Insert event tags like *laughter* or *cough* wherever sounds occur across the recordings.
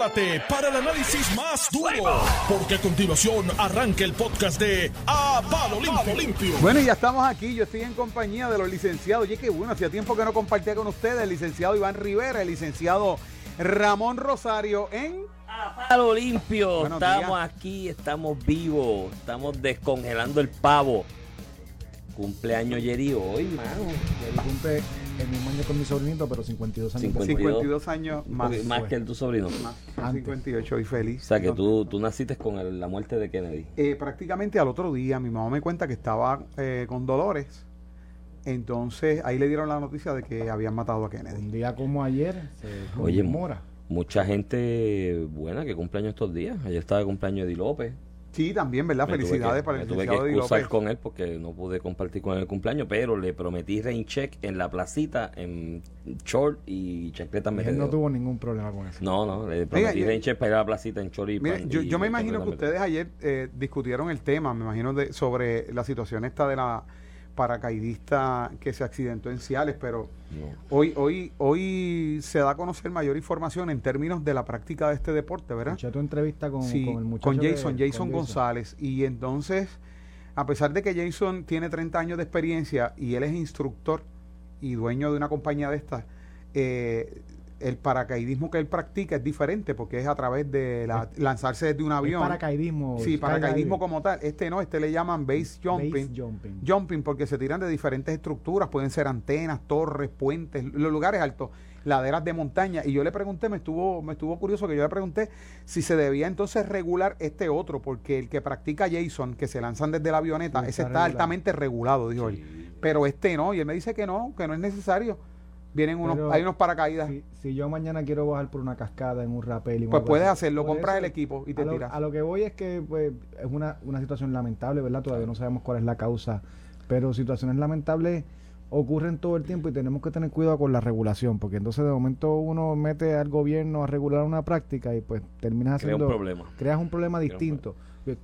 prepárate para el análisis más duro, porque a continuación arranca el podcast de A Palo Limpio. Bueno, y ya estamos aquí. Yo estoy en compañía de los licenciados. Oye, qué bueno, hacía tiempo que no compartía con ustedes. El licenciado Iván Rivera, el licenciado Ramón Rosario en. A palo limpio, Buenos estamos días. aquí, estamos vivos, estamos descongelando el pavo. Cumpleaños Yeri hoy, mano. Él cumple el mismo año con mi sobrinito, pero 52 años. 52. 52 años más. Que el tu sobrino. más, Antes. 58 y feliz. O sea que No. tú, tú naciste con el- la muerte de Kennedy. Eh, prácticamente al otro día, mi mamá me cuenta que estaba eh, con dolores. Entonces ahí le dieron la noticia de que habían matado a Un Kennedy. día como ayer se Oye, conmemora. Mucha gente buena que cumpleaños estos días. Ayer estaba de cumpleaños Eddie López. Sí, también, ¿verdad? Me Felicidades que- para el me tuve que licenciado excusar con él porque no pude compartir con él el cumpleaños, pero le prometí rain check en la placita, en short y chancleta Él no tuvo ningún problema con eso. No, no, le prometí Oiga, rain check para ir a la placita en short y Mire, pan- yo, y me imagino que ustedes ayer eh, discutieron el tema, me imagino, de, sobre la situación esta de la paracaidista que se accidentó en Ciales, pero No. hoy, hoy, hoy se da a conocer mayor información en términos de la práctica de este deporte, ¿verdad? Escuché tu entrevista con, Sí, con el muchacho. con de- Jason, con Jason González. Y entonces, a pesar de que Jason tiene 30 años de experiencia y él es instructor y dueño de una compañía de estas, eh, el paracaidismo que él practica es diferente porque es a través de la- lanzarse desde un avión. paracaidismo. Sí, paracaidismo como tal. Este no, este le llaman base jumping. Base jumping. Jumping porque se tiran de diferentes estructuras, pueden ser antenas, torres, puentes, los lugares altos, laderas de montaña. Y yo le pregunté, me estuvo, me estuvo curioso que yo le pregunté si se debía entonces regular este otro, porque el que practica Jason, que se lanzan desde la avioneta, Sí, ese está regulado. altamente regulado, dijo él. Sí. Pero este no, y él me dice que no, que no es necesario. Vienen unos, Pero hay unos paracaídas. Si, si yo mañana quiero bajar por una cascada en un rappel y Pues puedes así, hacerlo, compras eso, el equipo y te a lo, tiras. a lo que voy es que pues, es una, una situación lamentable, ¿verdad? Todavía no sabemos cuál es la causa, pero situaciones lamentables ocurren todo el tiempo y tenemos que tener cuidado con la regulación, porque entonces de momento uno mete al gobierno a regular una práctica y pues terminas Crea haciendo... un problema. creas un problema un distinto.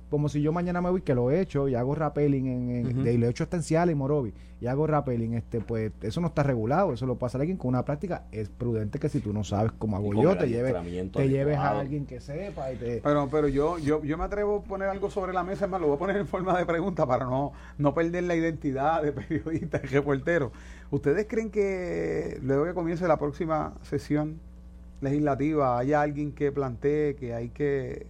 Como si yo mañana me voy, que lo he hecho y hago rappelling en, en- de- y lo he hecho hasta en Morovi y hago rappelling, este, pues eso no está regulado, eso lo puede hacer alguien con una práctica. Es prudente que si tú no sabes cómo hago yo, te lleves, te lleves a alguien que sepa y te... Pero, pero yo, yo, yo me atrevo a poner algo sobre la mesa, es más, lo voy a poner en forma de pregunta para no, no perder la identidad de periodista y reportero. ¿Ustedes creen que luego que comience la próxima sesión legislativa haya alguien que plantee que hay que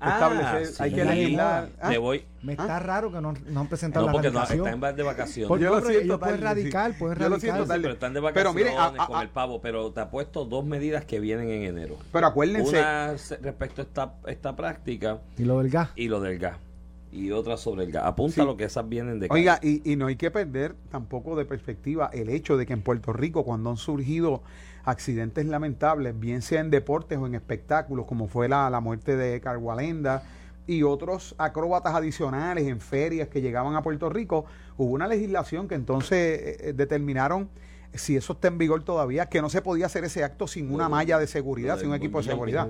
establecer, sí. hay que sí. legislar? ¿Ah? Me voy. Me está raro que no, no han presentado No, la porque no, radicación. está en de vacaciones. Porque Yo lo ellos siento pueden tarde, radicar, sí. pueden Yo lo siento Sí, pero están de Pero vacaciones mire, a- a- con el pavo, pero te ha puesto dos medidas que vienen en enero. Pero acuérdense, Una respecto a esta, esta práctica Y lo del gas. y lo del gas. Y otra sobre el gas. Apunta Sí. lo que esas vienen de Oiga, y, y no hay que perder tampoco de perspectiva el hecho de que en Puerto Rico, cuando han surgido accidentes lamentables, bien sea en deportes o en espectáculos, como fue la, la muerte de Cargualenda y otros acróbatas adicionales en ferias que llegaban a Puerto Rico, hubo una legislación que entonces eh, eh, determinaron si eso está en vigor todavía, que no se podía hacer ese acto sin una malla de seguridad, sin un equipo de seguridad.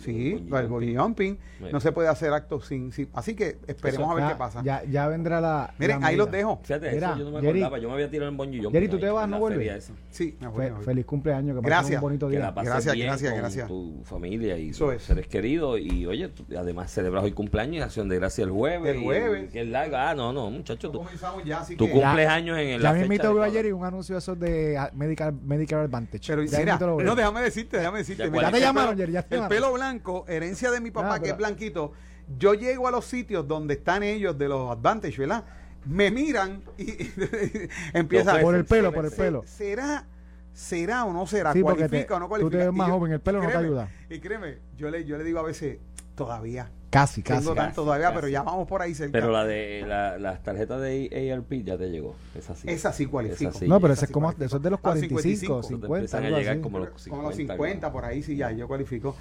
Sí, el bungee bungee jumping, Bueno. no se puede hacer actos sin, sin- Así que esperemos a ver Ya- qué pasa. Ya, ya vendrá la. Miren, la ahí los dejo. Fíjate, Mira, eso yo no me Jerry. acordaba. Yo me había tirado en bungee jumping Jerry, ¿tú ahí, te vas, no vuelves? Sí, me voy, Fe- me voy. feliz cumpleaños, que Gracias. un bonito Que día. la pases Gracias, bien gracias, con gracias. tu familia y Eso tus es. seres queridos. Y oye, tú- además celebras hoy cumpleaños y acción de gracia el jueves. El jueves. Que es largo. Ah, no, no, muchacho. Tú, ya, así tú que- cumples años en Ya la me invito ayer y un anuncio de esos de ah, Medical, Medical Advantage. Pero Ya no, déjame decirte, déjame decirte. Ya te el llamaron, Jerry, ya te El pelo blanco, herencia de mi papá, Ah, que pero- es blanquito. Yo llego a los sitios donde están ellos de los Advantage, ¿verdad? Me miran y, y *laughs* empieza Por el pelo, por el pelo. ¿Será, será o no será? Sí, porque ¿Cualifica te- o no tú cualifica? te ves más joven, el pelo no te ayuda. Y créeme, yo le, yo le digo a veces, todavía. Casi, casi. Tengo casi. tanto todavía, casi. pero ya vamos por ahí cerca. Pero la de la, las tarjetas de ARP ya te llegó. Esa sí. Esa sí cualifico. Esa sí. No, pero Esa ese sí es como, eso es de los A los 45, 55. 50, empiezan a llegar así. como los Como los 50, 50 por ahí, sí, ya, yo cualifico.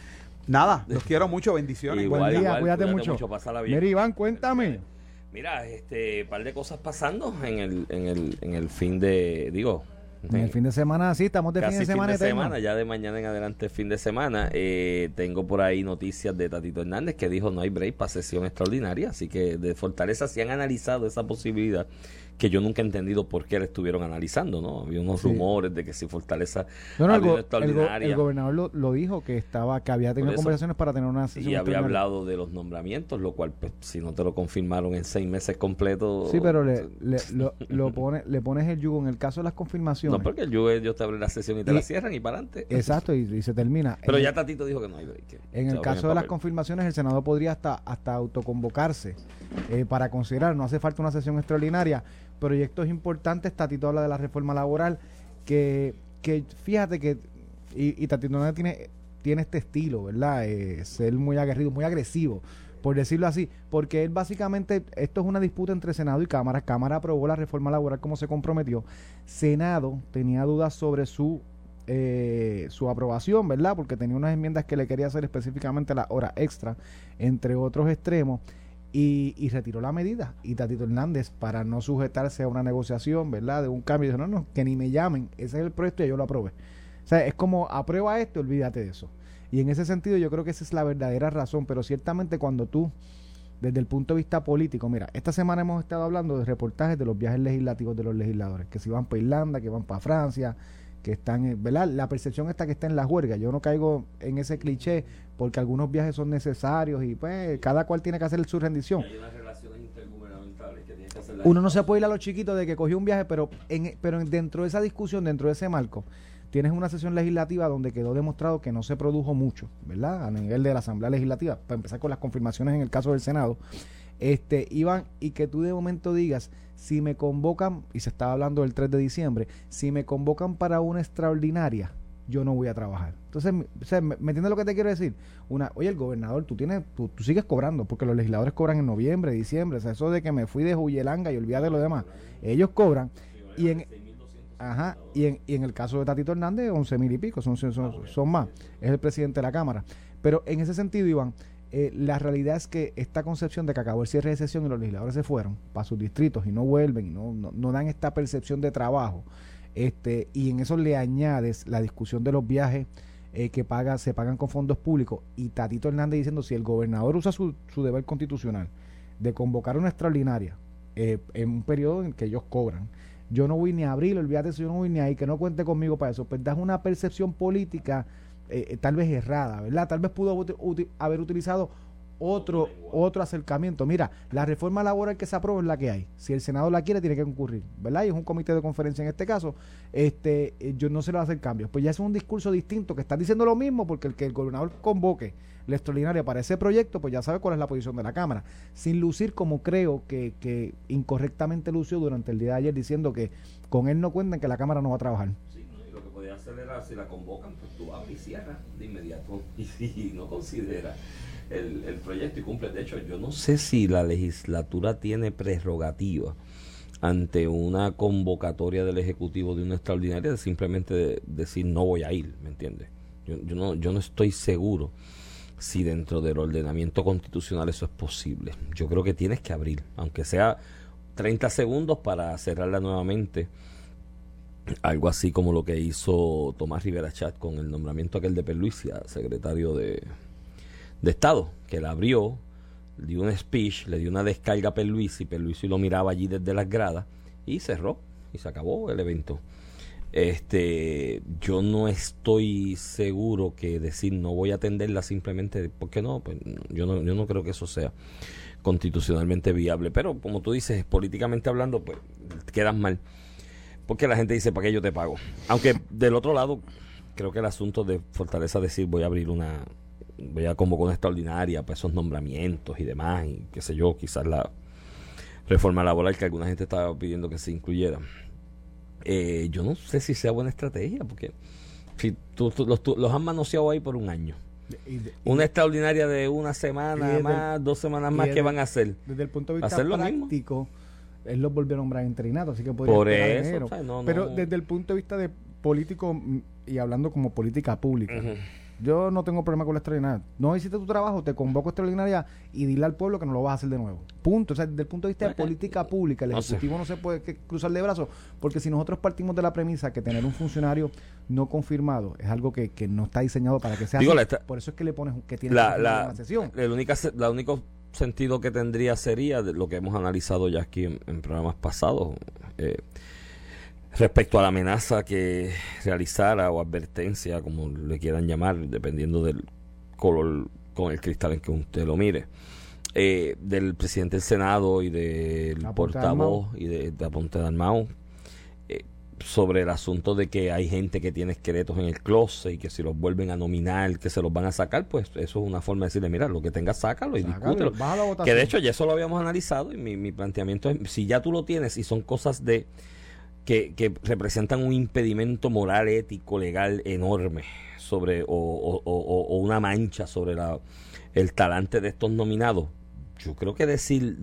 Nada, *laughs* los quiero mucho, bendiciones. Igual, Buen día, igual, cuídate, cuídate mucho. mucho, pásala bien. Mira, Iván, cuéntame. Mira, este par de cosas pasando en el, en el, en el fin de, digo, En el fin de semana, sí, estamos de casi fin de semana eterno. semana, ya de mañana en adelante fin de semana. Eh, tengo por ahí noticias de Tatito Hernández que dijo no hay break para sesión extraordinaria, así que de Fortaleza sí han analizado esa posibilidad que yo nunca he entendido por qué la estuvieron analizando, ¿no? Había unos Sí. rumores de que si Fortaleza No, no, el, había go- el go- extraordinaria el gobernador lo, lo dijo que estaba que había tenido conversaciones para tener una y sesión había extraordinaria. hablado de los nombramientos, lo cual, pues, si no te lo confirmaron en seis meses completos... Sí, pero le, *laughs* le, lo, lo pone, le pones el yugo en el caso de las confirmaciones. No, porque yo, ellos te abren la sesión y te Y- la cierran y para adelante. Exacto, y, y se termina. Pero En- ya Tatito dijo que no hay break. En el caso de las confirmaciones, el Senado podría hasta, hasta autoconvocarse eh, para considerar, no hace falta una sesión extraordinaria, proyectos importantes, Tatito habla de la reforma laboral, que, que fíjate que, y, y Tatito no tiene, tiene este estilo, ¿verdad? Eh, ser muy aguerrido, muy agresivo, por decirlo así, porque él básicamente, esto es una disputa entre Senado y Cámara, Cámara aprobó la reforma laboral como se comprometió, Senado tenía dudas sobre su eh, su aprobación, ¿verdad? Porque tenía unas enmiendas que le quería hacer específicamente la hora extra, entre otros extremos, y, y retiró la medida. Y Tatito Hernández, para no sujetarse a una negociación, ¿verdad? De un cambio, dijo, no, no, que ni me llamen, ese es el proyecto y yo lo aprobé. O sea, es como, aprueba esto, olvídate de eso. Y en ese sentido yo creo que esa es la verdadera razón, pero ciertamente cuando tú, desde el punto de vista político, mira, esta semana hemos estado hablando de reportajes de los viajes legislativos de los legisladores, que si van para Irlanda, que van para Francia, que están, en- ¿verdad? La percepción está que está en la huelga. Yo no caigo en ese cliché porque algunos viajes son necesarios y pues cada cual tiene que hacer su rendición. Hay unas relaciones intergubernamentales que tienen que hacer la Uno no se puede ir a los chiquitos de que cogió un viaje, pero en, pero en- dentro de esa discusión, dentro de ese marco, tienes una sesión legislativa donde quedó demostrado que no se produjo mucho, ¿verdad? A nivel de la Asamblea Legislativa, para empezar con las confirmaciones en el caso del Senado, este, Iván, y que tú de momento digas, si me convocan, y se estaba hablando del 3 de diciembre, si me convocan para una extraordinaria, yo no voy a trabajar. Entonces, me- o sea, ¿me, me entiendes lo que te quiero decir? Una, oye, el gobernador, tú tienes, tú, sigues cobrando, porque los legisladores cobran en noviembre, diciembre, o sea, eso de que me fui de Huyelanga y olvidé de lo demás, ellos cobran, y en, Ajá, y en, y en el caso de Tatito Hernández, 11 mil y pico, son, son, son- más. Es el presidente de la Cámara. Pero en ese sentido, Iván, eh, la realidad es que esta concepción de que acabó el cierre de sesión y los legisladores se fueron para sus distritos y no vuelven y no, no, no dan esta percepción de trabajo, este y en eso le añades la discusión de los viajes eh, que paga, se pagan con fondos públicos y Tatito Hernández diciendo si el gobernador usa su, su deber constitucional de convocar una extraordinaria eh, en un periodo en que ellos cobran, yo no voy ni a abrir, olvídate eso, yo no voy ni ahí, que no cuente conmigo para eso. Pues das una percepción política eh, eh, tal vez errada, ¿verdad? Tal vez pudo haber utilizado otro, otro acercamiento. Mira, la reforma laboral que se aprueba es la que hay. Si el Senado la quiere, tiene que concurrir, ¿verdad? Y es un comité de conferencia en este caso. Este, eh, yo no se le va a hacer cambios. Pues ya es un discurso distinto que están diciendo lo mismo porque el que el gobernador convoque la extraordinaria para ese proyecto, pues ya sabe cuál es la posición de la Cámara. Sin lucir como creo que, que incorrectamente lució durante el día de ayer diciendo que con él no cuentan que la Cámara no va a trabajar. Sí, y lo que hacer si la convocan, pues tú abres y cierras de inmediato. *laughs* Y si no considera el, proyecto y cumple. De hecho, yo no sé si la legislatura tiene prerrogativa ante una convocatoria del Ejecutivo de una extraordinaria de simplemente de- decir no voy a ir, ¿me entiendes? Yo, yo, no, yo no estoy seguro si dentro del ordenamiento constitucional eso es posible. Yo creo que tienes que abrir, aunque sea 30 segundos para cerrarla nuevamente algo así como lo que hizo Tomás Rivera Chat con el nombramiento aquel de Perluisi a secretario de, de Estado, que la abrió, dio un speech, le dio una descarga a Perluisi, Perluisi lo miraba allí desde las gradas y cerró y se acabó el evento. Este, yo no estoy seguro que decir no voy a atenderla simplemente, porque no? Pues yo no, yo no creo que eso sea constitucionalmente viable, pero como tú dices, políticamente hablando, pues quedas mal. Porque la gente dice, ¿para qué yo te pago? Aunque del otro lado, creo que el asunto de Fortaleza decir, voy a abrir una, voy a convocar una extraordinaria para esos nombramientos y demás, y qué sé yo, quizás la reforma laboral que alguna gente estaba pidiendo que se incluyera. Eh, yo no sé si sea buena estrategia, porque si tú, tú- los, tú- los han manoseado ahí por un año. Y de- y Una extraordinaria de una semana desde más, dos semanas más, desde ¿qué el- van a hacer? desde el punto de vista lo mismo. práctico, él los volvió a nombrar interinato, así que podría Por eso, enero. o sea, no, Pero no. desde el punto de vista de político mm, y hablando como política pública. Yo no tengo problema con la extraordinaria. No hiciste tu trabajo, te convoco extraordinaria y dile al pueblo que no lo vas a hacer de nuevo. Punto. O sea, desde el punto de vista de política pública, el. Ejecutivo no se puede cruzar de brazos, porque si nosotros partimos de la premisa que tener un funcionario no confirmado es algo que, que no está diseñado para que sea Digo, así, la por eso es que le pones un- que tiene la, que la, una sesión. la única, la única sentido que tendría sería de lo que hemos analizado ya aquí en, programas pasados. Eh, respecto a la amenaza que realizara o advertencia, como le quieran llamar, dependiendo del color con el cristal en que usted lo mire, eh, del presidente del Senado y del portavoz y de, de Aponte Dalmau eh, sobre el asunto de que hay gente que tiene esqueletos en el closet y que si los vuelven a nominar, que se los van a sacar, pues eso es una forma de decirle, mira, lo que tengas, sácalo y discútelo. Que de hecho ya eso lo habíamos analizado y mi, mi planteamiento es, si ya tú lo tienes y son cosas de que, representan un impedimento moral, ético, legal enorme sobre o, una mancha sobre la, el talante de estos nominados. Yo creo que decir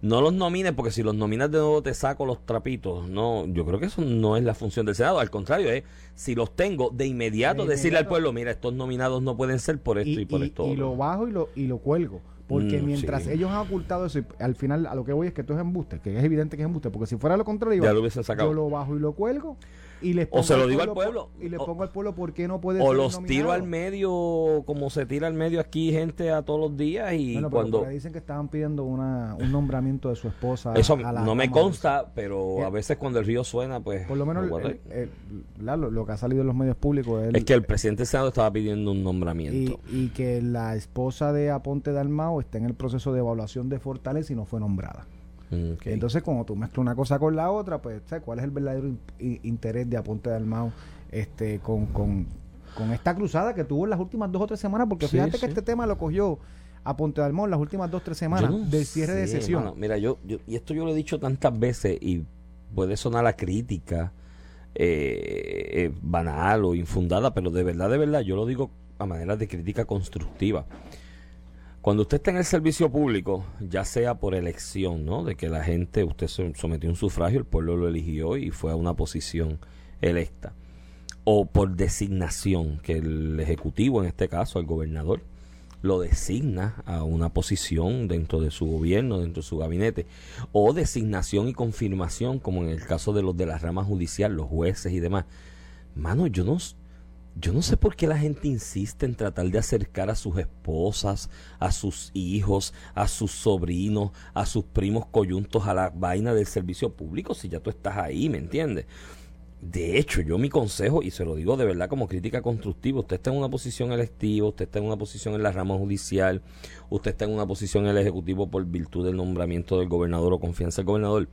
no los nomines porque si los nominas de nuevo te saco los trapitos. No, yo creo que eso no es la función del Senado. Al contrario, es si los tengo de inmediato, decirle al pueblo, mira, estos nominados no pueden ser por esto y, por esto. Y lo bajo y lo, y lo cuelgo. Porque mm, mientras ellos han ocultado eso, al final a lo que voy es que esto es embuste, que es evidente que es embuste, porque si fuera lo contrario, ya lo yo lo bajo y lo cuelgo y les o se lo digo al pueblo, y le pongo al pueblo por qué no puede o los tiro al medio como se tira al medio aquí gente a todos los días y bueno, cuando dicen que estaban pidiendo una, un nombramiento de su esposa eso no me consta pero a veces cuando el río suena pues por lo menos lo, que ha salido en los medios públicos es que el presidente del senado estaba pidiendo un nombramiento. Y, y que la esposa de Aponte Dalmao está en el proceso de evaluación de Fortaleza y no fue nombrada entonces, cuando tú mezclas una cosa con la otra, pues, ¿sabes cuál es el verdadero interés de Aponte de Almao este, con, con, esta cruzada que tuvo en las últimas dos o tres semanas? Porque fíjate que este tema lo cogió Aponte de Almao en las últimas dos o tres semanas del cierre de sesión. mira, yo, yo, y esto yo lo he dicho tantas veces y puede sonar la crítica eh, eh, banal o infundada, pero de verdad, de verdad, yo lo digo a manera de crítica constructiva. Cuando usted está en el servicio público, ya sea por elección, ¿no? De que la gente, usted se sometió a un sufragio, el pueblo lo eligió y fue a una posición electa. O por designación, que el Ejecutivo, en este caso, el gobernador, lo designa a una posición dentro de su gobierno, dentro de su gabinete, o designación y confirmación, como en el caso de los de la rama judicial, los jueces y demás. Mano, yo no, yo no sé por qué la gente insiste en tratar de acercar a sus esposas, a sus hijos, a sus sobrinos, a sus primos coyuntos a la vaina del servicio público si ya tú estás ahí, ¿me entiendes? De hecho, yo mi consejo, y se lo digo de verdad como crítica constructiva, usted está en una posición electiva, usted está en una posición en la rama judicial, usted está en una posición en el Ejecutivo por virtud del nombramiento del gobernador o confianza del gobernador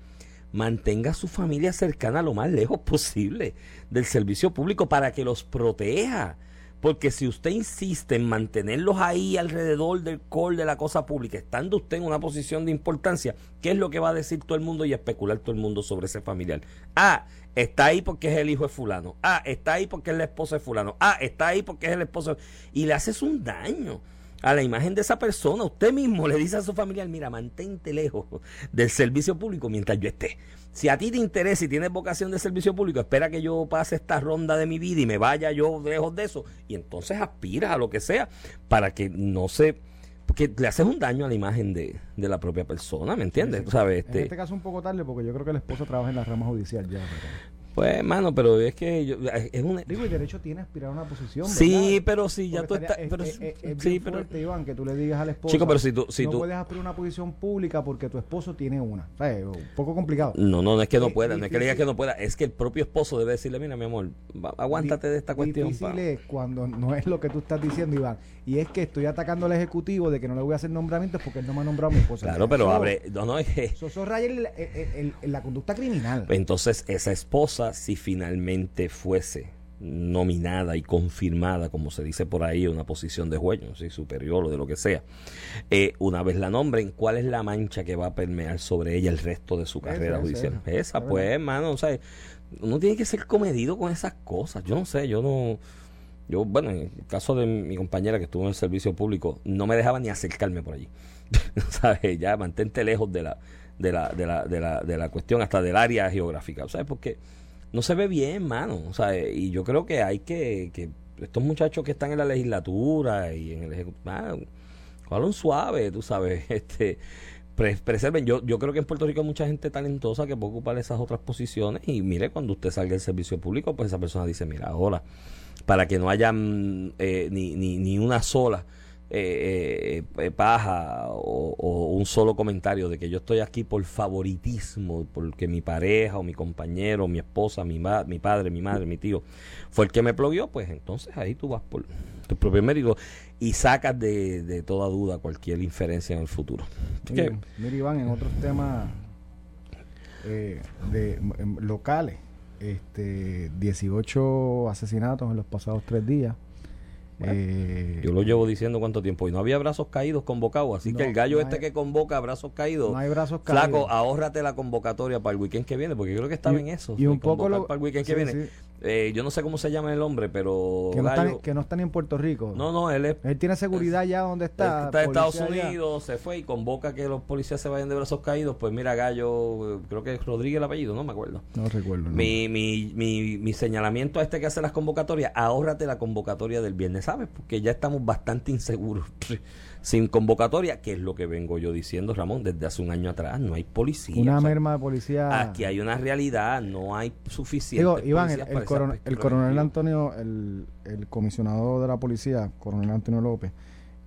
mantenga a su familia cercana lo más lejos *laughs* posible del servicio público para que los proteja. Porque si usted insiste en mantenerlos ahí alrededor del col de la cosa pública, estando usted en una posición de importancia, ¿qué es lo que va a decir todo el mundo y especular todo el mundo sobre ese familiar? Ah, está ahí porque es el hijo de fulano. Ah, está ahí porque es la esposa de fulano. Ah, está ahí porque es el esposo. Y le haces un daño a la imagen de esa persona. Usted mismo le dice a su familiar, mira, mantente lejos del servicio público mientras yo esté. Si a ti te interesa y tienes vocación de servicio público, espera que yo pase esta ronda de mi vida y me vaya yo lejos de eso. Y entonces aspira a lo que sea para que no se... Porque le haces un daño a la imagen de, la propia persona, ¿me entiendes? ¿Sabes? Este, en este caso un poco tarde porque yo creo que el esposo trabaja en la rama judicial ya. Pues, hermano, pero es que yo, es un... Digo, el derecho tiene aspirar a una posición, Sí, pero si ya tú estás... Pero, es, sí, pero... Fuerte, Iván, que tú le digas al esposo... Chico, pero si tú... Si no tú, puedes aspirar a una posición pública porque tu esposo tiene una. O sea, es un poco complicado. No, no, no es que no pueda, no es que le digas que no pueda, es que el propio esposo debe decirle, mira, mi amor, aguántate de esta cuestión. Difícil es cuando no es lo que tú estás diciendo, Iván. Y es que estoy atacando al Ejecutivo de que no le voy a hacer nombramientos porque él no me ha nombrado a mi esposa. Claro, pero abre... No, no. Eso, eso raya la conducta criminal. Entonces, esa esposa, si finalmente fuese nominada y confirmada, como se dice por ahí, una posición de juez, no superior o de lo que sea, eh, una vez la nombren, ¿cuál es la mancha que va a permear sobre ella el resto de su carrera judicial? Esa, pues, hermano, o sea, uno tiene que ser comedido con esas cosas. Yo no sé, yo no. Yo, bueno, en el caso de mi compañera que estuvo en el servicio público, no me dejaba ni acercarme por allí. *laughs* ¿Sabes? Ya mantente lejos de la, de la, de la, de la, de la cuestión, hasta del área geográfica. ¿Sabes? Porque no se ve bien, mano. O sea, y yo creo que hay que, que estos muchachos que están en la legislatura y en el ejecutivo, un suave, tú sabes, *laughs* este preserven. Yo, yo creo que en Puerto Rico hay mucha gente talentosa que puede ocupar esas otras posiciones y mire, cuando usted salga del servicio público, pues esa persona dice, mira, ahora, para que no haya mm, eh, ni, ni, ni una sola eh, eh, paja o, un solo comentario de que yo estoy aquí por favoritismo, porque mi pareja o mi compañero, mi esposa, mi, mi padre, mi madre, mi tío fue el que me plogueó, pues entonces ahí tú vas por tu propio mérito y sacas de, toda duda cualquier inferencia en el futuro. Mira, Iván, en otros temas eh, de, locales, este 18 asesinatos en los pasados tres días eh, yo lo llevo diciendo cuánto tiempo y no había brazos caídos convocados, así que el gallo este que convoca brazos caídos, no hay brazos caídos. flaco, ahórrate la convocatoria para el weekend que viene, porque yo creo que estaba en eso. Y un poco lo, para el weekend que viene. Eh, yo no sé cómo se llama el hombre, pero. Que no, está, que no está ni en Puerto Rico. No, no, él es. Él tiene seguridad ya donde está. Está en Estados Unidos, se fue y convoca que los policías se vayan de brazos caídos. Pues mira, Gallo, creo que es Rodríguez el apellido, no me acuerdo. No recuerdo. Mi, mi, mi, mi señalamiento a este que hace las convocatorias, ahórrate la convocatoria del viernes, ¿sabes? Porque ya estamos bastante inseguros *laughs* sin convocatoria, que es lo que vengo yo diciendo, Ramón, desde hace un año atrás. No hay policía. Una merma de policía. Aquí hay una realidad, no hay suficiente. Digo, Iván, el, coronel, Antonio, el, comisionado de la policía, coronel Antonio López,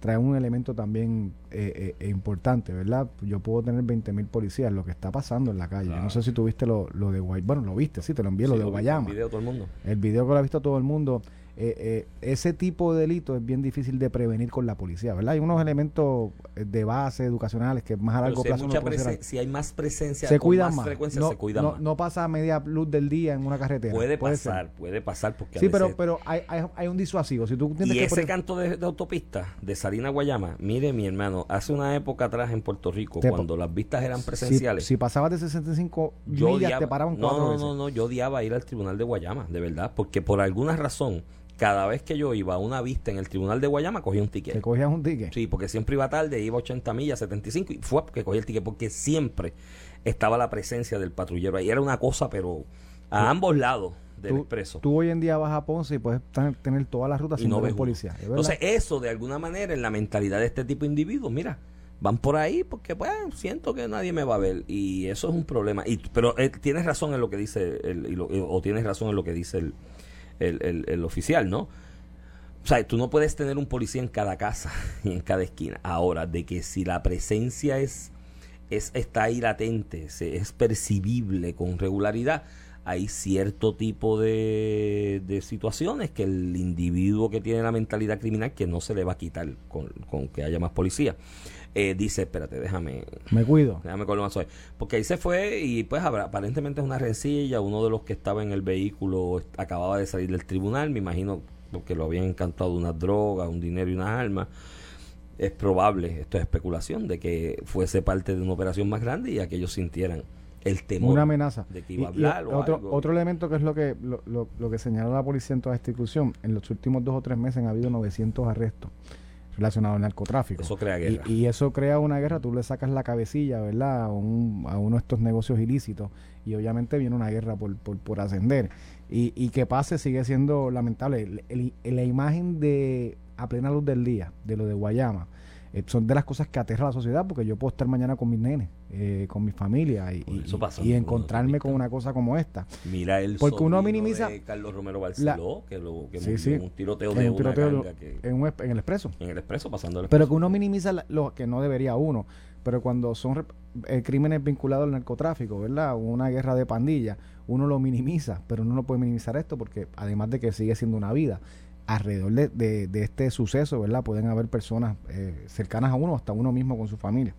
trae un elemento también eh, eh, importante, ¿verdad? Yo puedo tener 20 mil policías, lo que está pasando en la calle. No sé si tuviste lo, lo de Guayama. Bueno, lo viste, sí, te lo envié, lo de Guayama. El video todo el mundo. El video que lo ha visto todo el mundo. Eh, eh, ese tipo de delito es bien difícil de prevenir con la policía, ¿verdad? Hay unos elementos de base educacionales que más a largo si plazo Hay si hay más presencia, se cuidan más. frecuencia, no, se cuidan no, más. No pasa media luz del día en una carretera. Puede, pasar, puede pasar porque Sí, pero, pero hay, hay, un disuasivo. Si tú y ese canto de, autopista de Salina Guayama, mire mi hermano, hace una época atrás en Puerto Rico, cuando las vistas eran presenciales. Si, pasabas de 65 millas, te paraban cuatro no, veces. No, no, no, yo odiaba ir al tribunal de Guayama, de verdad, porque por alguna razón cada vez que yo iba a una vista en el tribunal de Guayama, cogía un ticket. ¿Te cogías un ticket? Sí, porque siempre iba tarde, iba 80 millas, 75, y fue porque cogí el ticket, porque siempre estaba la presencia del patrullero ahí. Era una cosa, pero a ambos lados del expreso. Tú hoy en día vas a Ponce y puedes tener todas las rutas sin no ver policía. Entonces, eso de alguna manera en la mentalidad de este tipo de individuos, mira, van por ahí porque pues siento que nadie me va a ver y eso es un problema. Y, pero eh, tienes razón en lo que dice el, o tienes razón en lo que dice el el, el, oficial, ¿no? O sea, tú no puedes tener un policía en cada casa *laughs* y en cada esquina. Ahora, de que si la presencia es, es está ahí latente, se, es percibible con regularidad, hay cierto tipo de, de, situaciones que el individuo que tiene la mentalidad criminal que no se le va a quitar con, con que haya más policía. Eh, dice, espérate, déjame... Me cuido. Déjame con lo más hoy. Porque ahí se fue y pues aparentemente es una rencilla, uno de los que estaba en el vehículo acababa de salir del tribunal, me imagino porque lo habían encantado una droga, un dinero y unas armas. Es probable, esto es especulación, de que fuese parte de una operación más grande y aquellos sintieran el temor una amenaza de que iba a hablar otro, otro elemento que es lo que lo, lo, lo que señala la policía en toda esta discusión en los últimos dos o tres meses han habido 900 arrestos relacionado al narcotráfico. Eso crea guerra. Y, eso crea una guerra, tú le sacas la cabecilla, ¿verdad? A, uno de estos negocios ilícitos y obviamente viene una guerra por, por, ascender. Y, y que pase sigue siendo lamentable. la imagen de a plena luz del día, de lo de Guayama, eh, son de las cosas que aterra a la sociedad porque yo puedo estar mañana con mis nenes, eh, con mi familia y, y, encontrarme con una cosa como esta. Mira el porque uno minimiza Carlos Romero Barceló, que lo que sí, sí. un tiroteo de una que, en, en, el expreso. En el expreso pasando el Pero que uno minimiza lo que no debería uno, pero cuando son eh, crímenes vinculados al narcotráfico, ¿verdad? Una guerra de pandillas, uno lo minimiza, pero uno no puede minimizar esto porque además de que sigue siendo una vida, alrededor de, de, este suceso, ¿verdad? Pueden haber personas eh, cercanas a uno, hasta uno mismo con su familia.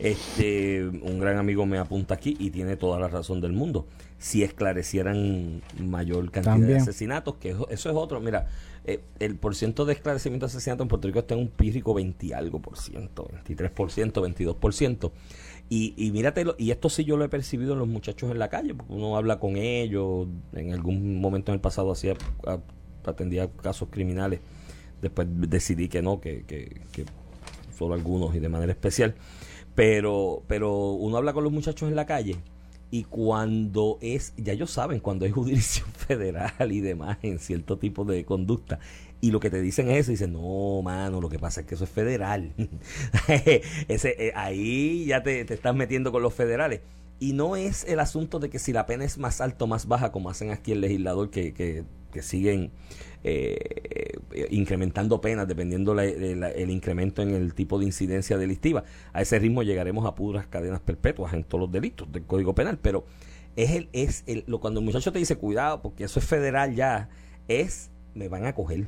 Este, un gran amigo me apunta aquí y tiene toda la razón del mundo. Si esclarecieran mayor cantidad de asesinatos, que eso, es otro, mira, eh, el porcentaje de esclarecimiento de asesinatos en Puerto Rico está en un pírrico 20 algo por ciento, 23 por ciento, 22 por ciento. Y, y míratelo, y esto sí yo lo he percibido en los muchachos en la calle, porque uno habla con ellos, en algún momento en el pasado hacía atendía casos criminales. Después decidí que no, que, que, solo algunos y de manera especial. Pero, pero uno habla con los muchachos en la calle y cuando es, ya ellos saben, cuando hay *laughs* jurisdicción federal y demás en cierto tipo de conducta, y lo que te dicen es eso, dicen, no, mano, lo que pasa es que eso es federal. *laughs* Ese, eh, ahí ya te, te estás metiendo con los federales. Y no es el asunto de que si la pena es más alta o más baja, como hacen aquí el legislador, que, que que siguen eh, incrementando penas dependiendo el incremento en el tipo de incidencia delictiva. A ese ritmo llegaremos a puras cadenas perpetuas en todos los delitos del Código Penal, pero es el es el, lo, cuando el muchacho te dice cuidado porque eso es federal ya, es me van a coger.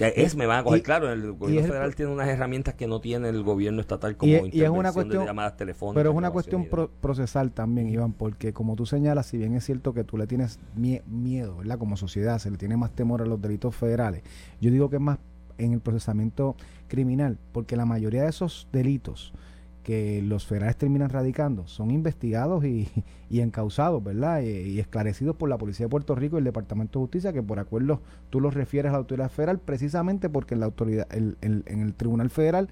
Es, me van a coger. claro, el gobierno federal tiene unas herramientas que no tiene el gobierno estatal como y, es una cuestión, de llamadas telefónicas. Pero es una cuestión procesal también, Iván, porque como tú señalas, si bien es cierto que tú le tienes miedo, ¿verdad? Como sociedad, se le tiene más temor a los delitos federales. Yo digo que es más en el procesamiento criminal, porque la mayoría de esos delitos que los federales terminan radicando son investigados y, *laughs* y encausados, ¿verdad? Y, esclarecidos por la Policía de Puerto Rico y el Departamento de Justicia, que por acuerdo tú los refieres a la autoridad federal, precisamente porque en la autoridad, el, en el Tribunal Federal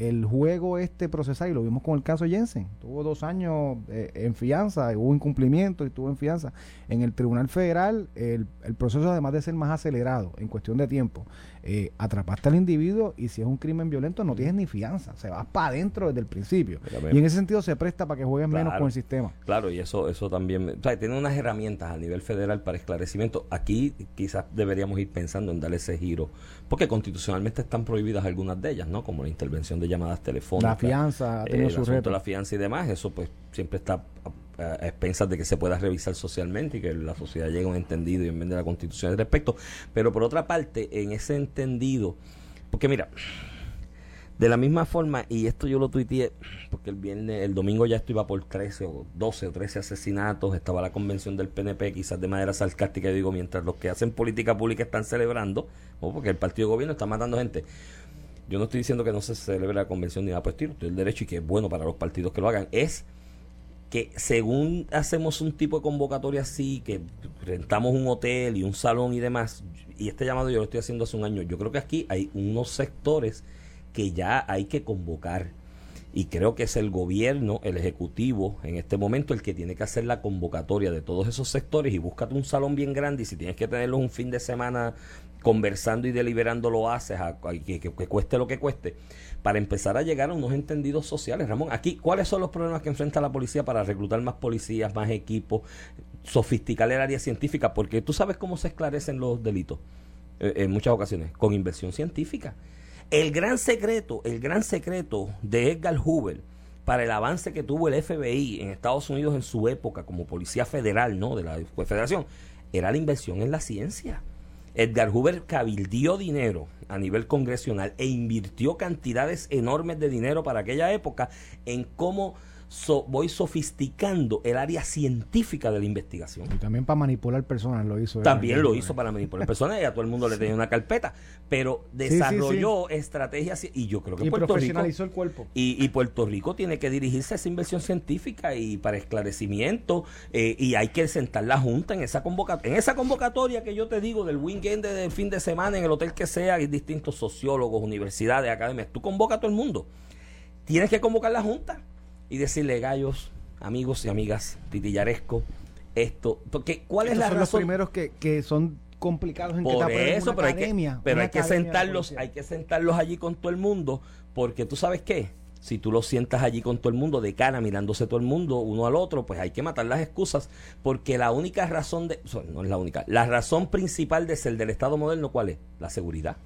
el juego este procesal, y lo vimos con el caso Jensen, tuvo dos años eh, en fianza, hubo incumplimiento y estuvo en fianza. En el Tribunal Federal, el, el, proceso además de ser más acelerado en cuestión de tiempo, eh, atrapaste al individuo y si es un crimen violento no tienes ni fianza, se va para adentro desde el principio. Y en ese sentido se presta para que jueguen menos con el sistema. Claro, y eso eso también, o sea, tiene unas herramientas a nivel federal para esclarecimiento. Aquí quizás deberíamos ir pensando en darle ese giro, porque constitucionalmente están prohibidas algunas de ellas, ¿no? Como la intervención de llamadas telefónicas. La fianza, eh, su reto. La fianza y demás, eso pues siempre está a expensas de que se pueda revisar socialmente y que la sociedad llegue a un entendido y en vez de la constitución al respecto. Pero por otra parte, en ese entendido, porque mira, de la misma forma, y esto yo lo tuiteé, porque el viernes, el domingo ya esto iba por 13 o 12 o 13 asesinatos, estaba la convención del PNP, quizás de manera sarcástica, digo, mientras los que hacen política pública están celebrando, o porque el partido de gobierno está matando gente. Yo no estoy diciendo que no se celebre la convención ni nada por estilo, estoy el derecho y que es bueno para los partidos que lo hagan. Es que según hacemos un tipo de convocatoria así, que rentamos un hotel y un salón y demás, y este llamado yo lo estoy haciendo hace un año, yo creo que aquí hay unos sectores que ya hay que convocar. Y creo que es el gobierno, el ejecutivo, en este momento el que tiene que hacer la convocatoria de todos esos sectores y búscate un salón bien grande y si tienes que tenerlo un fin de semana conversando y deliberando lo haces, a, que, que cueste lo que cueste para empezar a llegar a unos entendidos sociales. Ramón, aquí, ¿cuáles son los problemas que enfrenta la policía para reclutar más policías, más equipos, sofisticar el área científica? Porque tú sabes cómo se esclarecen los delitos eh, en muchas ocasiones, con inversión científica. El gran secreto, el gran secreto de Edgar Hoover para el avance que tuvo el FBI en Estados Unidos en su época como policía federal, ¿no? De la federación, era la inversión en la ciencia. Edgar Hoover cabildió dinero a nivel congresional e invirtió cantidades enormes de dinero para aquella época en cómo voy sofisticando el área científica de la investigación. Y también para manipular personas lo hizo. También lo hizo para manipular personas y a todo el mundo le tenía una carpeta, pero *laughs* desarrolló estrategias y yo creo que y Puerto Rico el cuerpo. Y, Puerto Rico tiene que dirigirse a esa inversión científica y para esclarecimiento eh, y hay que sentar la junta en esa convocatoria, en esa convocatoria que yo te digo del weekend de fin de semana en el hotel que sea, hay distintos sociólogos, universidades, academias, tú convoca a todo el mundo. Tienes que convocar la junta y decirle, gallos, amigos y amigas, titillaresco, esto. Porque, ¿cuál es la son razón? los primeros que, que son complicados en Por eso, pero hay que, pero hay que sentarlos, hay que sentarlos allí con todo el mundo, porque tú sabes qué, si tú los sientas allí con todo el mundo de cara mirándose todo el mundo uno al otro, pues hay que matar las excusas, porque la única razón de, no es la única, la razón principal de ser del Estado moderno, ¿cuál es? La seguridad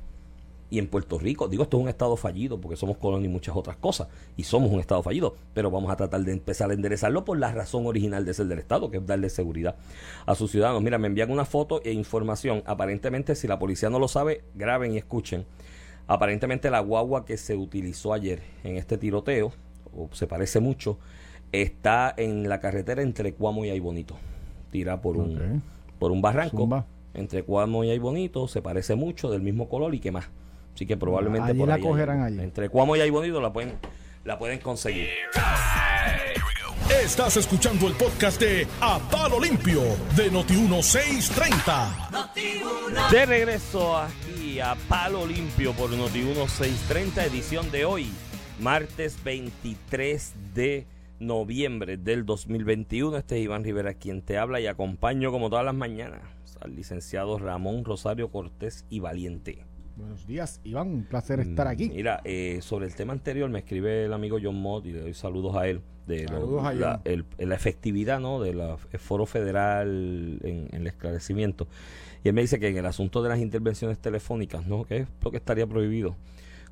y en Puerto Rico, digo, esto es un estado fallido porque somos colonia y muchas otras cosas, y somos un estado fallido, pero vamos a tratar de empezar a enderezarlo por la razón original de ser del estado, que es darle seguridad a sus ciudadanos. Mira, me envían una foto e información, aparentemente si la policía no lo sabe, graben y escuchen. Aparentemente la guagua que se utilizó ayer en este tiroteo, o se parece mucho, está en la carretera entre Cuamo y Aybonito, tira por un, por un barranco. Entre Cuamo y Aybonito, se parece mucho, del mismo color y qué más. Así que probablemente allí la cogerán allí. Entre Cuamo y Aybonito la pueden, la pueden conseguir. Estás escuchando el podcast de A Palo Limpio de Noti1630. De regreso aquí a Palo Limpio por Noti1630, edición de hoy, martes 23 de noviembre del 2021. Este es Iván Rivera quien te habla y acompaño como todas las mañanas al licenciado Ramón Rosario Cortés y Valiente Buenos días, Iván. Un placer estar aquí. Mira, eh, sobre el tema anterior me escribe el amigo John Mott y le doy saludos a él de la, la, efectividad ¿no? del foro federal en, el esclarecimiento. Y él me dice que en el asunto de las intervenciones telefónicas, ¿no? que es lo que estaría prohibido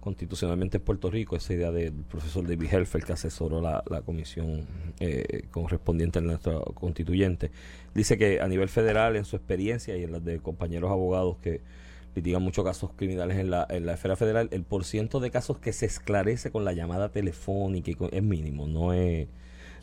constitucionalmente en Puerto Rico, esa idea del profesor David Helfer que asesoró la, comisión eh, correspondiente en nuestro constituyente, dice que a nivel federal, en su experiencia y en las de compañeros abogados que litigan muchos casos criminales en la, en la esfera federal, el porciento de casos que se esclarece con la llamada telefónica es mínimo, no es,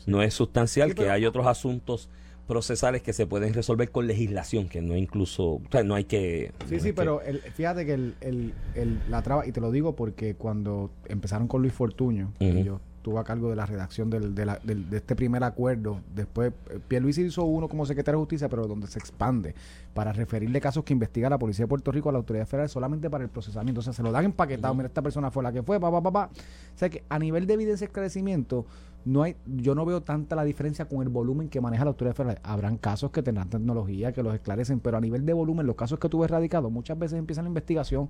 no es sustancial, que hay otros asuntos procesales que se pueden resolver con legislación, que no incluso, o sea, no hay que... Sí, sí, pero el, fíjate que el, el, la traba, y te lo digo porque cuando empezaron con Luis Fortuño, yo estuvo a cargo de la redacción del, de, la, de, este primer acuerdo. Después, eh, Luis hizo uno como secretario de Justicia, pero donde se expande para referirle casos que investiga la Policía de Puerto Rico a la Autoridad Federal solamente para el procesamiento. O sea, se lo dan empaquetado. Mira, esta persona fue la que fue, papá, papá. Pa, O sea, que a nivel de evidencia y esclarecimiento, no hay, yo no veo tanta la diferencia con el volumen que maneja la autoridad federal. Habrán casos que tendrán tecnología, que los esclarecen, pero a nivel de volumen, los casos que tuve erradicados, muchas veces empiezan la investigación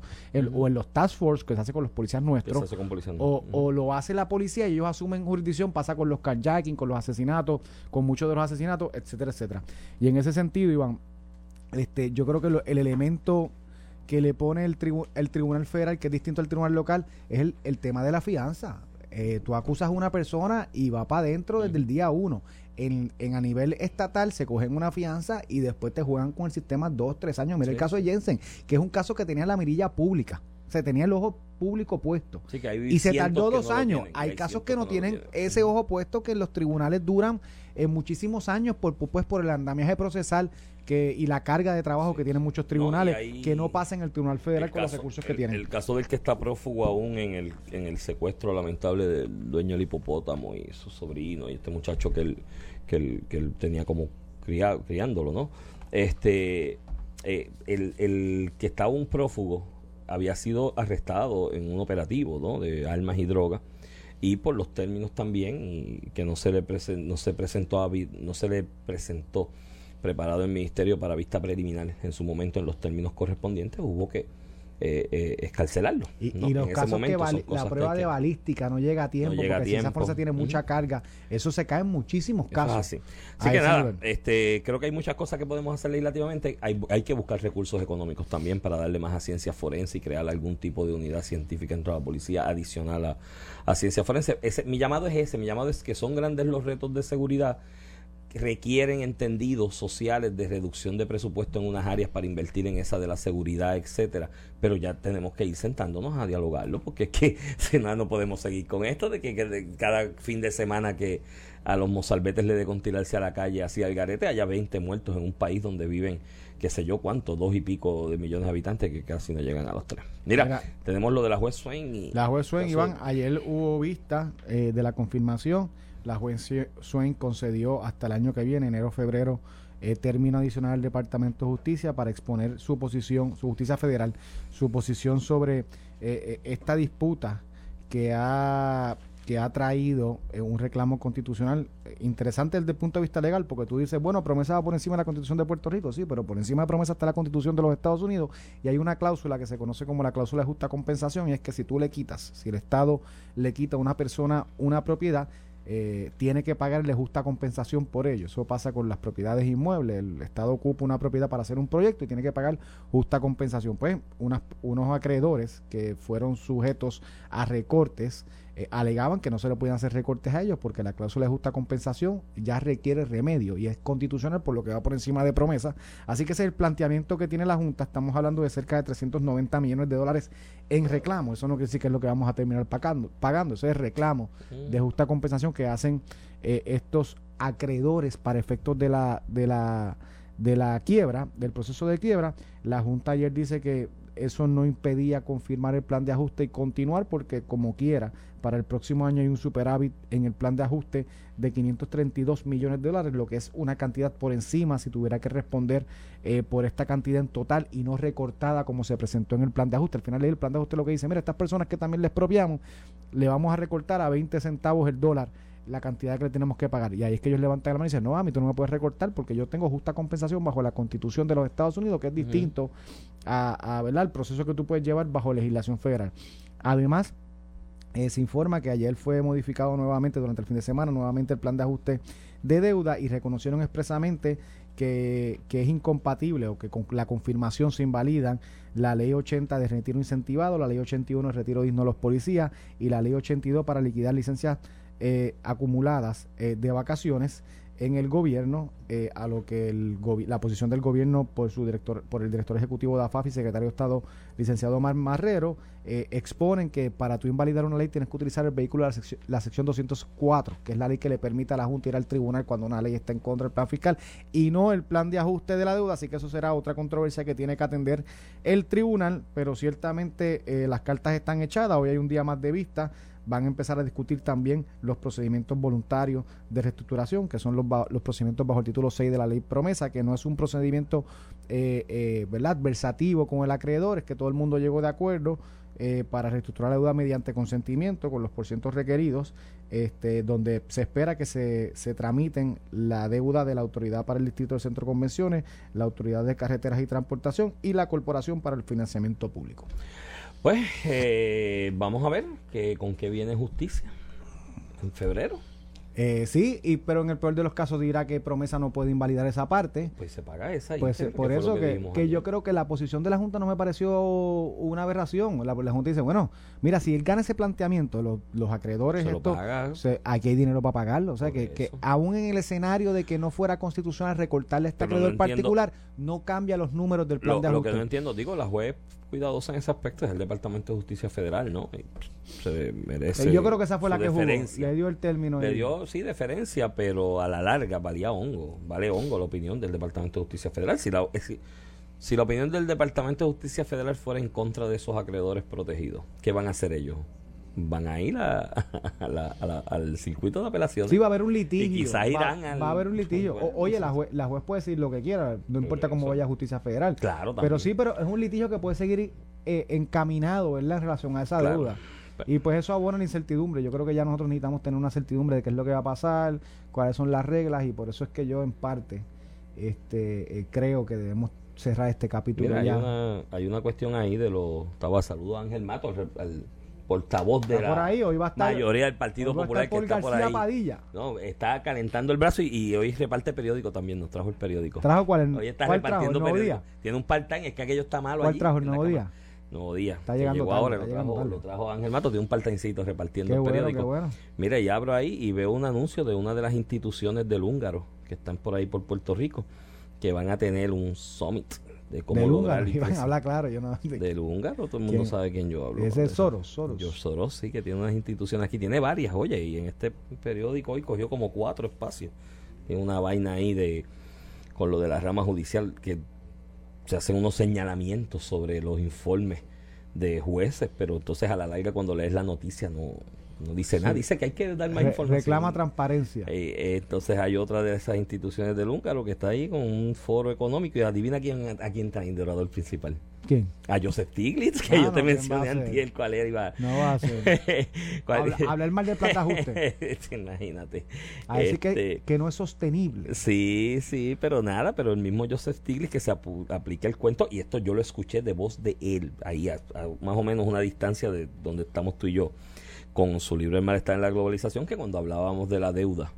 o en los task force que se hace con los policías nuestros, o, o, lo hace la policía y ellos asumen jurisdicción, pasa con los carjacking, con los asesinatos, con muchos de los asesinatos, etcétera, etcétera. Y en ese sentido, Iván, este, yo creo que el elemento que le pone el, el tribunal federal, que es distinto al tribunal local, es el, el tema de la fianza eh, tú acusas a una persona y va para adentro desde el día uno. En, en, a nivel estatal se cogen una fianza y después te juegan con el sistema dos, tres años. Mira el caso de Jensen, que es un caso que tenía la mirilla pública. Se tenía el ojo público puesto. y se tardó dos años. hay, casos que no tienen ese ojo puesto que los tribunales duran en eh, muchísimos años por, pues, por el andamiaje procesal que, y la carga de trabajo que tienen muchos tribunales que no pasan el Tribunal Federal con los recursos que tienen. El caso del que está prófugo aún en el, en el secuestro lamentable del dueño del hipopótamo y su sobrino y este muchacho que él, que él, que él tenía como criándolo, ¿no? Este, eh, el, el que está un prófugo había sido arrestado en un operativo ¿no? de armas y drogas y por los términos también y que no se le no se presentó no se le presentó preparado el ministerio para vista preliminar en su momento en los términos correspondientes hubo que eh, eh, escarcelarlo. Y, los casos que la prueba de balística no llega a tiempo, porque si esa fuerza tiene mucha carga, eso se cae en muchísimos casos. así. que nada, este, creo que hay muchas cosas que podemos hacer legislativamente. Hay, hay que buscar recursos económicos también para darle más a ciencia forense y crear algún tipo de unidad científica dentro de la policía adicional a, a ciencia forense. Ese, mi llamado es ese, mi llamado es que son grandes los retos de seguridad requieren entendidos sociales de reducción de presupuesto en unas áreas para invertir en esa de la seguridad, etcétera, pero ya tenemos que ir sentándonos a dialogarlo porque es que *laughs* si no no podemos seguir con esto de que, cada fin de semana que a los mozalbetes le con tirarse a la calle hacia el garete haya 20 muertos en un país donde viven qué sé yo cuánto, dos y pico de millones de habitantes que casi no llegan a los tres. Mira, tenemos lo de la juez Swain y la juez Swain, Iván, ayer hubo vista eh, de la confirmación la juez Swain concedió hasta el año que viene, enero febrero, eh, término adicional al Departamento de Justicia para exponer su posición, su justicia federal, su posición sobre eh, eh, esta disputa que ha que ha traído un reclamo constitucional interesante desde el punto de vista legal, porque tú dices, bueno, promesa va por encima de la Constitución de Puerto Rico, sí, pero por encima de promesa está la Constitución de los Estados Unidos y hay una cláusula que se conoce como la cláusula de justa compensación y es que si tú le quitas, si el Estado le quita a una persona una propiedad, eh, tiene que pagarle justa compensación por ello. Eso pasa con las propiedades inmuebles. El Estado ocupa una propiedad para hacer un proyecto y tiene que pagar justa compensación. Pues unos acreedores que fueron sujetos a recortes eh, alegaban que no se le podían hacer recortes a ellos porque la cláusula de justa compensación ya requiere remedio y es constitucional por lo que va por encima de promesa. Así que ese es el planteamiento que tiene la Junta. Estamos hablando de cerca de 390 millones de dólares en reclamo. Eso no quiere decir que es lo que vamos a terminar pagando. pagando. Eso es reclamo de justa compensación que hacen eh, estos acreedores para efectos de la, de la de la quiebra, del proceso de quiebra, la Junta ayer dice que eso no impedía confirmar el plan de ajuste y continuar porque como quiera, para el próximo año hay un superávit en el plan de ajuste de 532 millones de dólares, lo que es una cantidad por encima si tuviera que responder eh, por esta cantidad en total y no recortada como se presentó en el plan de ajuste. Al final el plan de ajuste lo que dice, mira, estas personas que también les expropiamos, le vamos a recortar a 20 centavos el dólar la cantidad que le tenemos que pagar. Y ahí es que ellos levantan la mano y dicen, no, a mí tú no me puedes recortar porque yo tengo justa compensación bajo la constitución de los Estados Unidos, que es distinto a, a ¿verdad? el proceso que tú puedes llevar bajo legislación federal. Además, eh, se informa que ayer fue modificado nuevamente durante el fin de semana, nuevamente el plan de ajuste de deuda y reconocieron expresamente que, que, es incompatible o que con la confirmación se invalidan la ley 80 de retiro incentivado, la ley 81 de retiro digno de los policías y la ley 82 para liquidar licencias eh, acumuladas eh, de vacaciones en el gobierno, eh, a lo que la posición del gobierno por su director, por el director ejecutivo de AFAF y secretario de Estado, licenciado Omar Marrero, eh, exponen que para tú invalidar una ley tienes que utilizar el vehículo de la, sección, la sección 204, que es la ley que le permite a la Junta ir al tribunal cuando una ley está en contra del plan fiscal, y no el plan de ajuste de la deuda, así que eso será otra controversia que tiene que atender el tribunal, pero ciertamente las cartas están echadas, hoy hay un día más de vista, van a empezar a discutir también los procedimientos voluntarios de reestructuración, que son los, procedimientos bajo el título 6 de la ley promesa, que no es un procedimiento eh, eh, ¿verdad? versativo con el acreedor, es que todo el mundo llegó de acuerdo eh, para reestructurar la deuda mediante consentimiento con los porcientos requeridos, este, donde se espera que se, se tramiten la deuda de la Autoridad para el Distrito del Centro de Convenciones, la Autoridad de Carreteras y Transportación y la Corporación para el Financiamiento Público. Pues eh, vamos a ver que, con qué viene justicia en febrero. Eh, sí, y, pero en el peor de los casos dirá que promesa no puede invalidar esa parte. Pues se paga esa. Pues eh, por eso que, que, yo creo que la posición de la Junta no me pareció una aberración. La, la Junta dice, bueno, mira, si él gana ese planteamiento, los, los acreedores, se esto, se, aquí hay dinero para pagarlo. O sea, que, que, aún en el escenario de que no fuera constitucional recortarle a este Pero acreedor no particular, no cambia los números del plan Lo, de lo ajuste. que no entiendo, digo, la juez cuidadosa en ese aspecto es el Departamento de Justicia Federal, ¿no? Y se merece. yo creo que esa fue la que jugó. Le dio el término. Le ahí. dio, sí, deferencia, pero a la larga valía hongo. Vale hongo la opinión del Departamento de Justicia Federal. Si la, si, si la opinión del Departamento de Justicia Federal fuera en contra de esos acreedores protegidos, ¿qué van a hacer ellos? Van a ir a, *laughs* a la- al circuito de apelaciones. Sí, va a haber un litigio. Y quizás va, irán al- va a haber un litigio. O- oye, la juez, la juez puede decir lo que quiera, no importa cómo eso. vaya a justicia federal. Claro, Pero también. sí, pero es un litigio que puede seguir eh, encaminado ¿verdad? en relación a esa Claro. deuda. Pero- Y pues eso abona la incertidumbre. Yo creo que ya nosotros necesitamos tener una certidumbre de qué es lo que va a pasar, cuáles son las reglas, y por eso es que yo en parte este eh, creo que debemos cerrar este capítulo Mira, hay ya. una, hay una cuestión ahí de los. Estaba saludo a Ángel Mato, al, al portavoz de la por ahí, hoy va a estar- mayoría del Partido Popular que está por ahí. Padilla. No, está calentando el brazo y, y hoy reparte periódico también, nos trajo el periódico. ¿Trajo cuál? El- Hoy está ¿Cuál trajo? repartiendo ¿El Nuevo periódico. Día? Tiene un part-time, es que aquello está malo ¿Cuál allí, trajo el Nuevo. Día? Nuevo Día. Está llegando llegó tarde, ahora, está lo llegando trajo, tarde. lo trajo Ángel Mato, tiene un part-timecito repartiendo Qué el periódico. bueno. Mira, y abro ahí y veo un anuncio de una de las instituciones del húngaro que están por ahí por Puerto Rico, que van a tener un summit de cómo Del lograr *laughs* iban a hablar claro. Yo no, Del húngaro, todo el mundo ¿Quién? sabe quién yo hablo. Ese es De- Soros, Soros. George Soros, sí, que tiene unas instituciones aquí. Tiene varias, oye, y en este periódico hoy cogió como cuatro espacios. Tiene una vaina ahí de con lo de la rama judicial que se hacen unos señalamientos sobre los informes de jueces, pero entonces a la larga cuando lees la noticia no, no dice nada. Dice que hay que dar más Re- información. reclama transparencia. Eh, eh, entonces hay otra de esas instituciones del húngaro que está ahí con un foro económico y adivina quién, a quién traen de orador principal. ¿Quién? A Joseph Stiglitz, que Ah, yo no, te ¿quién va mencioné a ser? antier cuál era. Iba, No va a ser. *laughs* ¿Cuál- Habla- hablar mal de ajuste. *laughs* Imagínate. A decir que, Este, que no es sostenible. Sí, sí, pero nada, pero el mismo Joseph Stiglitz que se apu- aplica el cuento, y esto yo lo escuché de voz de él, ahí a, a más o menos una distancia de donde estamos tú y yo, con su libro El malestar en la globalización, que cuando hablábamos de la deuda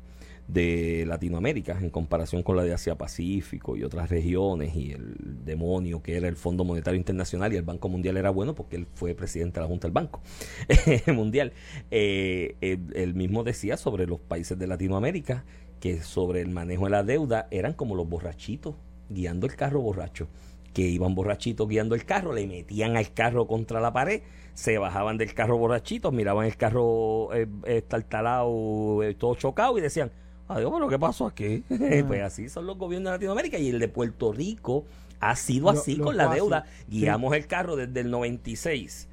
de Latinoamérica en comparación con la de Asia Pacífico y otras regiones y el demonio que era el Fondo Monetario Internacional y el Banco Mundial era bueno porque él fue presidente de la Junta del Banco *laughs* Mundial. Eh, él, él mismo decía sobre los países de Latinoamérica que sobre el manejo de la deuda eran como los borrachitos guiando el carro borracho que iban borrachitos guiando el carro, le metían al carro contra la pared, se bajaban del carro borrachitos, miraban el carro eh, estartalado, eh, todo chocado y decían, adiós, pero ¿qué pasó aquí? *laughs* pues así son los gobiernos de Latinoamérica y el de Puerto Rico ha sido así lo con la deuda. Sí. Guiamos el carro desde el 96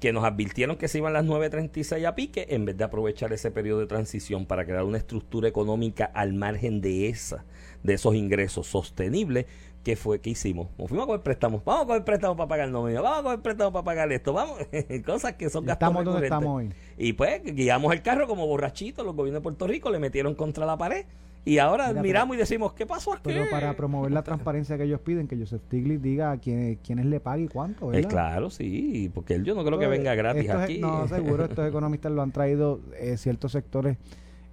que nos advirtieron que se iban las 9.36 a pique en vez de aprovechar ese periodo de transición para crear una estructura económica al margen de esa, de esos ingresos sostenibles, que fue que hicimos. Nos fuimos a coger préstamos, vamos a coger préstamos para pagar el nómina, vamos a coger préstamos para pagar esto, vamos, *laughs* cosas que son gastos estamos donde estamos hoy. Y pues guiamos el carro como borrachitos, los gobiernos de Puerto Rico le metieron contra la pared. Y ahora miramos y decimos, ¿qué pasó aquí? Pero para promover la transparencia que ellos piden, que Joseph Stiglitz diga a quién, quiénes le paga y cuánto, ¿verdad? claro, sí, porque él yo no creo que venga gratis aquí. no, seguro, estos *laughs* economistas lo han traído eh, ciertos sectores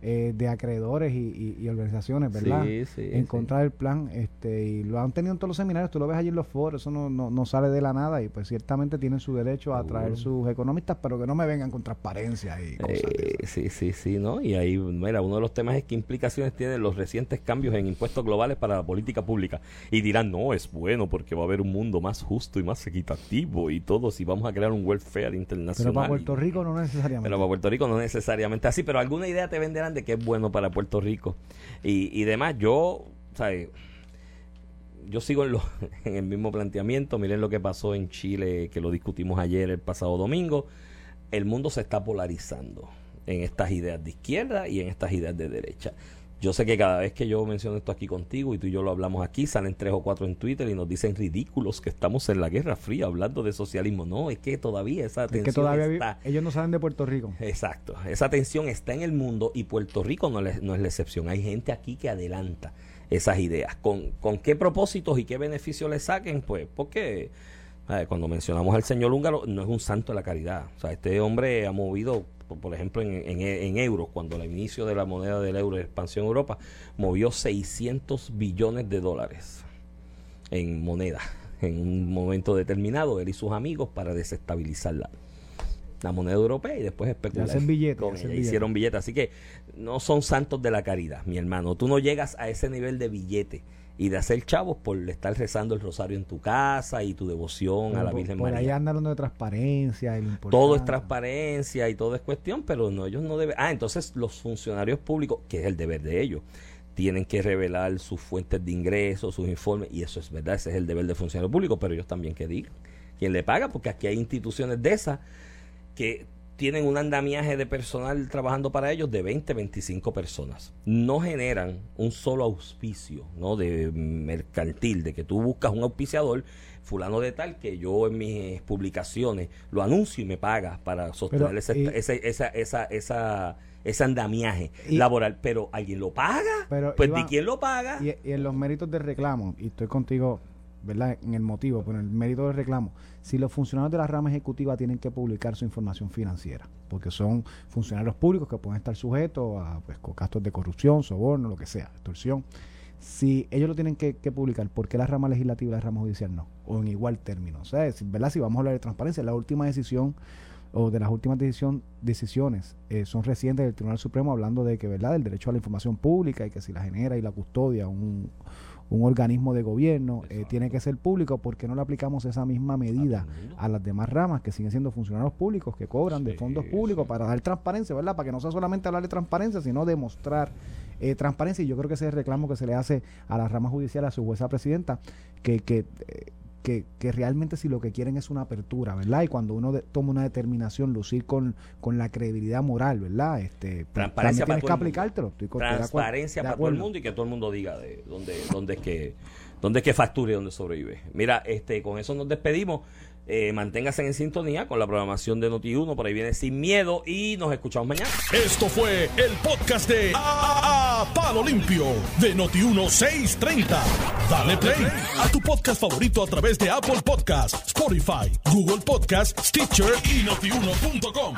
eh, de acreedores y, organizaciones, ¿verdad? Sí, sí, en contra del plan, este, y lo han tenido en todos los seminarios, tú lo ves allí en los foros, eso no, no, no sale de la nada y pues ciertamente tienen su derecho a traer sus economistas, pero que no me vengan con transparencia y cosas eh, Sí, sí, sí, ¿no? Y ahí, mira, uno de los temas es qué implicaciones tienen los recientes cambios en impuestos globales para la política pública. Y dirán, no, es bueno porque va a haber un mundo más justo y más equitativo y todo si vamos a crear un welfare internacional. Pero para Puerto Rico no necesariamente. Pero para Puerto Rico no necesariamente así, pero alguna idea te venderán de que es bueno para Puerto Rico y, y demás. Yo, ¿sabes? Yo sigo en, *laughs* en el mismo planteamiento. Miren lo que pasó en Chile, que lo discutimos ayer, el pasado domingo. El mundo se está polarizando en estas ideas de izquierda y en estas ideas de derecha. Yo sé que cada vez que yo menciono esto aquí contigo y tú y yo lo hablamos aquí, salen tres o cuatro en Twitter y nos dicen ridículos que estamos en la Guerra Fría hablando de socialismo. No, es que todavía esa tensión que todavía está. Ellos no saben de Puerto Rico. Exacto. Esa tensión está en el mundo y Puerto Rico no, no es la excepción. Hay gente aquí que adelanta esas ideas. ¿Con, con qué propósitos y qué beneficios le saquen? Pues porque cuando mencionamos al señor húngaro, no es un santo de la caridad. O sea, este hombre ha movido por, ejemplo, en, euros, cuando el inicio de la moneda del euro de expansión en Europa, movió 600 billones de dólares en moneda *laughs* en un momento determinado, él y sus amigos, para desestabilizar la, moneda europea y después especular Hicieron billetes. Así que no son santos de la caridad, mi hermano. Tú no llegas a ese nivel de billete y de hacer chavos por estar rezando el rosario en tu casa y tu devoción a la Virgen María. Por ahí andan hablando de transparencia. Y todo es transparencia y todo es cuestión, pero no, ellos no deben. Ah, entonces los funcionarios públicos, que es el deber de ellos, tienen que revelar sus fuentes de ingresos, sus informes, y eso es verdad, ese es el deber del funcionario público, pero ellos también que digan quién le paga, porque aquí hay instituciones de esas que tienen un andamiaje de personal trabajando para ellos de 20, 25 personas. No generan un solo auspicio, ¿no? De mercantil, de que tú buscas un auspiciador, fulano de tal, que yo en mis publicaciones lo anuncio y me paga para sostener ese, esa, esa, esa, ese andamiaje laboral. Pero alguien lo paga. pues ¿de quién lo paga? Y, y en los méritos de reclamo, y estoy contigo ¿verdad? En el motivo, pero en el mérito del reclamo, si los funcionarios de la rama ejecutiva tienen que publicar su información financiera, porque son funcionarios públicos que pueden estar sujetos a pues, gastos de corrupción, soborno, lo que sea, extorsión. Si ellos lo tienen que, publicar, ¿por qué la rama legislativa y la rama judicial no? O en igual término. O sea, ¿verdad? Si vamos a hablar de transparencia, la última decisión o de las últimas decisión, decisiones eh, son recientes del Tribunal Supremo hablando de que, ¿verdad?, el derecho a la información pública y que si la genera y la custodia un, un organismo de gobierno eh, tiene que ser público porque no le aplicamos esa misma medida a las demás ramas que siguen siendo funcionarios públicos que cobran de fondos públicos para dar transparencia, ¿verdad? Para que no sea solamente hablar de transparencia, sino demostrar eh, transparencia. Y yo creo que ese es el reclamo que se le hace a la rama judicial, a su jueza presidenta, que, que eh, que, que, realmente si lo que quieren es una apertura, ¿verdad? Y cuando uno toma una determinación, lucir con, con la credibilidad moral, ¿verdad? Este, pues, Transparencia para tienes que aplicártelo. Transparencia para todo el mundo y que todo el mundo diga de dónde, dónde es que dónde es que facture y dónde sobrevive. Mira, este, con eso nos despedimos. Eh, manténgase en sintonía con la programación de Noti1, por ahí viene Sin Miedo y nos escuchamos mañana. Esto fue el podcast de A, Palo Limpio de Noti1 630. Dale play a tu podcast favorito a través de Apple Podcasts, Spotify, Google Podcasts, Stitcher y notiuno.com.